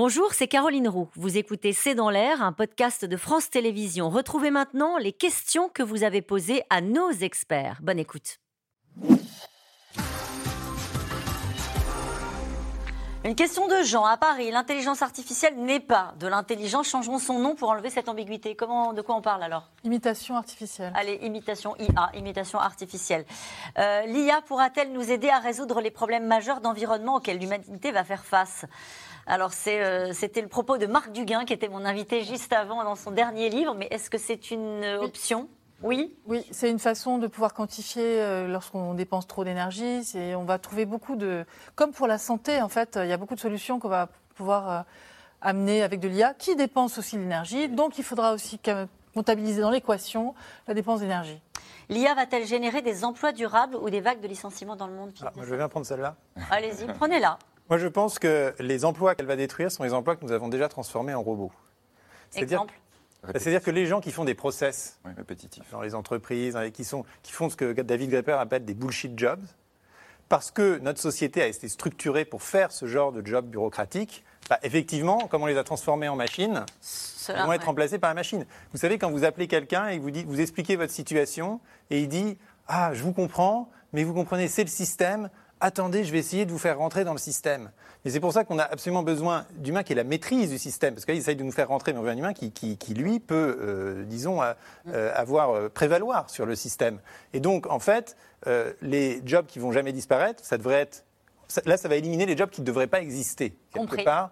Bonjour, c'est Caroline Roux. Vous écoutez C'est dans l'air, un podcast de France Télévisions. Retrouvez maintenant les questions que vous avez posées à nos experts. Bonne écoute. Une question de Jean à Paris. L'intelligence artificielle n'est pas de l'intelligence. Changeons son nom pour enlever cette ambiguïté. Comment, de quoi on parle alors? Imitation artificielle. Allez, imitation IA, imitation artificielle. Euh, L'IA pourra-t-elle nous aider à résoudre les problèmes majeurs d'environnement auxquels l'humanité va faire face? Alors euh, c'était le propos de Marc Duguin qui était mon invité juste avant dans son dernier livre, mais est-ce que c'est une option? Oui. Oui, c'est une façon de pouvoir quantifier euh, lorsqu'on dépense trop d'énergie. On va trouver beaucoup de. Comme pour la santé, en fait, il y a beaucoup de solutions qu'on va pouvoir euh, amener avec de l'IA qui dépense aussi l'énergie. Donc il faudra aussi comptabiliser dans l'équation la dépense d'énergie. L'IA va-t-elle générer des emplois durables ou des vagues de licenciements dans le monde ah, Je vais prendre celle-là. Allez-y, prenez-la. Moi, je pense que les emplois qu'elle va détruire sont les emplois que nous avons déjà transformés en robots. Exemple c'est-à-dire que les gens qui font des process dans les entreprises, hein, qui, sont, qui font ce que David Grepper appelle des bullshit jobs, parce que notre société a été structurée pour faire ce genre de job bureaucratique, bah, effectivement, comme on les a transformés en machines, ils vont être remplacés par la machine. Vous savez, quand vous appelez quelqu'un et vous, dites, vous expliquez votre situation, et il dit Ah, je vous comprends, mais vous comprenez, c'est le système, attendez, je vais essayer de vous faire rentrer dans le système. Et c'est pour ça qu'on a absolument besoin d'humains qui aient la maîtrise du système, parce qu'il essaye de nous faire rentrer, mais on veut un humain qui, lui, peut, euh, disons, euh, euh, avoir, prévaloir sur le système. Et donc, en fait, les jobs qui vont jamais disparaître, ça devrait être là, ça va éliminer les jobs qui ne devraient pas exister, quelque part.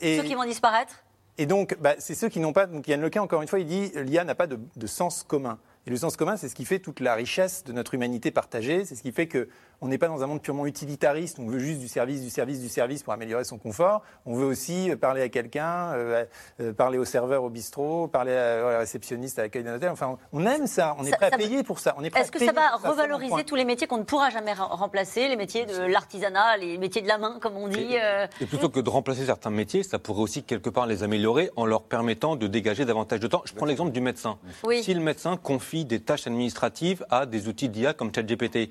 et, Ceux qui vont disparaître? Et donc, bah, c'est ceux qui n'ont pas. Donc, Yann Lequin, encore une fois, il dit l'IA n'a pas de, sens commun. Et le sens commun, c'est ce qui fait toute la richesse de notre humanité partagée. C'est ce qui fait que on n'est pas dans un monde purement utilitariste, on veut juste du service, du service, du service pour améliorer son confort. On veut aussi euh, parler à quelqu'un, euh, euh, parler au serveur au bistrot, parler à, la réceptionniste à l'accueil d'un hôtel. Enfin, on aime ça, on est prêt à payer pour ça. Est-ce que ça va revaloriser tous les métiers qu'on ne pourra jamais remplacer, les métiers de l'artisanat, les métiers de la main, comme on dit Et, plutôt que de remplacer certains métiers, ça pourrait aussi quelque part les améliorer en leur permettant de dégager davantage de temps. Je prends l'exemple du médecin. Si le médecin confie des tâches administratives à des outils d'IA comme ChatGPT,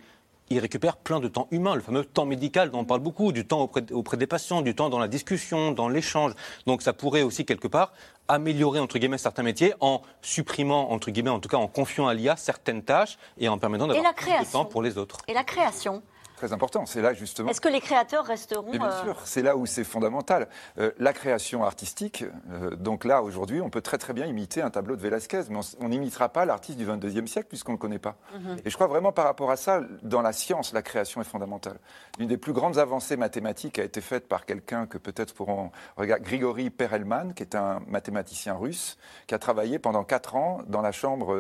il récupère plein de temps humain, le fameux temps médical dont on parle beaucoup, du temps auprès, des patients, du temps dans la discussion, dans l'échange. Donc ça pourrait aussi quelque part améliorer entre guillemets certains métiers en supprimant entre guillemets en tout cas en confiant à l'IA certaines tâches et en permettant d'avoir plus de temps pour les autres. Et la création très important. C'est là justement. Est-ce que les créateurs resteront Bien euh, sûr, c'est là où c'est fondamental. Euh, la création artistique. Euh, donc là, aujourd'hui, on peut très très bien imiter un tableau de Velázquez, mais on n'imitera pas l'artiste du 22e siècle puisqu'on ne le connaît pas. Mhm. Et je crois vraiment par rapport à ça, dans la science, la création est fondamentale. Une des plus grandes avancées mathématiques a été faite par quelqu'un que peut-être pourront regarder, Grigory Perelman, qui est un mathématicien russe, qui a travaillé pendant quatre ans dans la chambre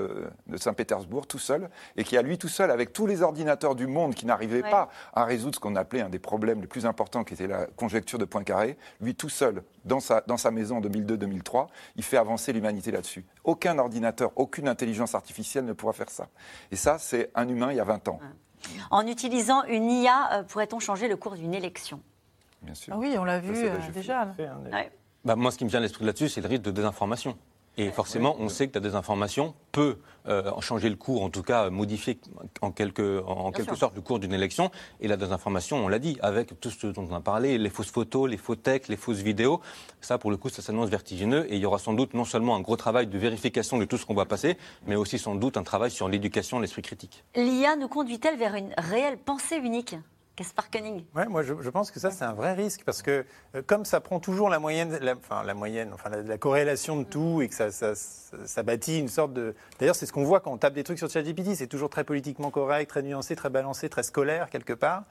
de Saint-Pétersbourg tout seul, et qui a lui tout seul, avec tous les ordinateurs du monde qui n'arrivaient pas à résoudre ce qu'on appelait un des problèmes les plus importants, qui était la conjecture de Poincaré. Lui, tout seul, dans sa, dans sa maison en 2002-2003, il fait avancer l'humanité là-dessus. Aucun ordinateur, aucune intelligence artificielle ne pourra faire ça. Et ça, c'est un humain il y a 20 ans. En utilisant une IA, euh, pourrait-on changer le cours d'une élection? Bien sûr. Ah oui, on l'a vu euh, déjà. Hein, bah, moi, ce qui me vient à l'esprit là-dessus, c'est le risque de désinformation. Et forcément, on sait que la désinformation peut euh, changer le cours, en tout cas modifier en quelque, en quelque sorte le cours d'une élection. Et la désinformation, on l'a dit, avec tout ce dont on a parlé, les fausses photos, les faux textes, les fausses vidéos, ça pour le coup, ça s'annonce vertigineux. Et il y aura sans doute non seulement un gros travail de vérification de tout ce qu'on va passer, mais aussi sans doute un travail sur l'éducation, l'esprit critique. L'IA nous conduit-elle vers une réelle pensée unique? Caspar Koenig. Ouais, moi je, pense que ça c'est un vrai risque parce que euh, comme ça prend toujours la moyenne, enfin la moyenne, enfin la, corrélation de tout et que ça, ça, bâtit une sorte de. D'ailleurs c'est ce qu'on voit quand on tape des trucs sur ChatGPT, c'est toujours très politiquement correct, très nuancé, très balancé, très scolaire quelque part.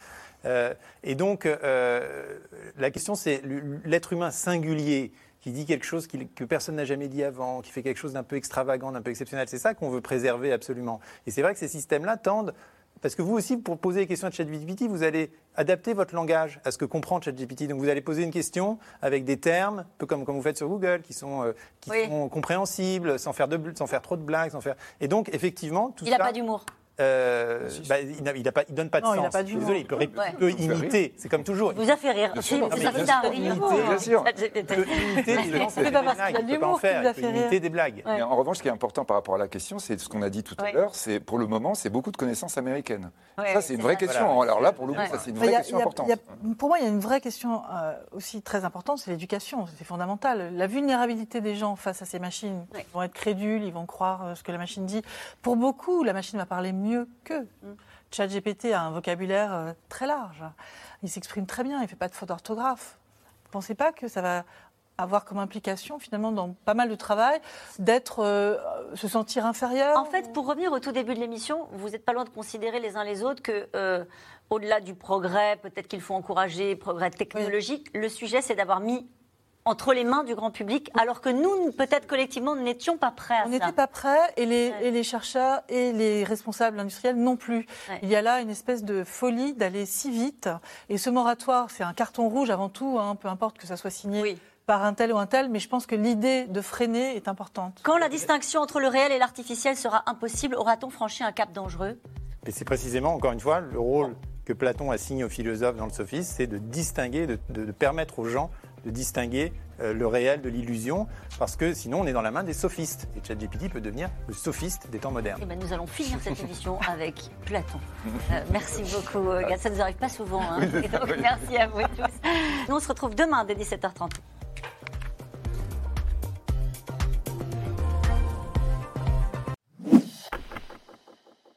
Euh, et donc euh, la question c'est l'être humain singulier qui dit quelque chose que personne n'a jamais dit avant, qui fait quelque chose d'un peu extravagant, d'un peu exceptionnel. C'est ça qu'on veut préserver absolument. Et c'est vrai que ces systèmes-là tendent parce que vous aussi, pour poser des questions à ChatGPT, vous allez adapter votre langage à ce que comprend ChatGPT. Donc vous allez poser une question avec des termes, un peu comme, comme vous faites sur Google, qui sont, euh, qui sont compréhensibles, sans faire, de, sans faire trop de blagues. Sans faire... Et donc, effectivement, tout Il n'a pas d'humour. Euh, bah, il ne donne pas de sens. Il, pas Désolé, il peut, peut imiter. C'est comme toujours. Il vous a fait rire. C'est ça, c'est Bien sûr. Il peut imiter des blagues. Il peut pas en faire. Il peut imiter des blagues. En revanche, ce qui est important par rapport à la question, c'est ce qu'on a dit tout à l'heure. C'est pour le moment, c'est beaucoup de connaissances américaines. Ça, c'est une vraie question. Alors là, pour le coup, ça, c'est une vraie question importante. Pour moi, il y a une vraie question euh, aussi très importante, c'est l'éducation. C'est fondamental. La vulnérabilité des gens face à ces machines, ils vont être crédules, ils vont croire euh, ce que la machine dit. Pour beaucoup, la machine va parler mieux qu'eux. Mm. ChatGPT a un vocabulaire euh, très large. Il s'exprime très bien, il ne fait pas de faute d'orthographe. Vous ne pensez pas que ça va avoir comme implication finalement dans pas mal de travail d'être euh, se sentir inférieur En fait, pour revenir au tout début de l'émission, vous n'êtes pas loin de considérer les uns les autres que euh, au-delà du progrès, peut-être qu'il faut encourager progrès technologique, le sujet c'est d'avoir mis entre les mains du grand public, alors que nous, peut-être collectivement, n'étions pas prêts à On ça. On n'était pas prêts, et les, et les, chercheurs et les responsables industriels non plus. Il y a là une espèce de folie d'aller si vite. Et ce moratoire, c'est un carton rouge avant tout, hein, peu importe que ça soit signé. par un tel ou un tel, mais je pense que l'idée de freiner est importante. Quand la distinction entre le réel et l'artificiel sera impossible, aura-t-on franchi un cap dangereux? Et c'est précisément, encore une fois, le rôle que Platon assigne aux philosophes dans le sophisme, c'est de distinguer, de, de permettre aux gens de distinguer euh, le réel de l'illusion, parce que sinon on est dans la main des sophistes. Et ChatGPT peut devenir le sophiste des temps modernes. Eh ben, nous allons finir cette émission avec Platon. Euh, merci beaucoup, euh, Ça ne nous arrive pas souvent. Hein. donc, merci à vous tous. Nous, on se retrouve demain dès 17h30.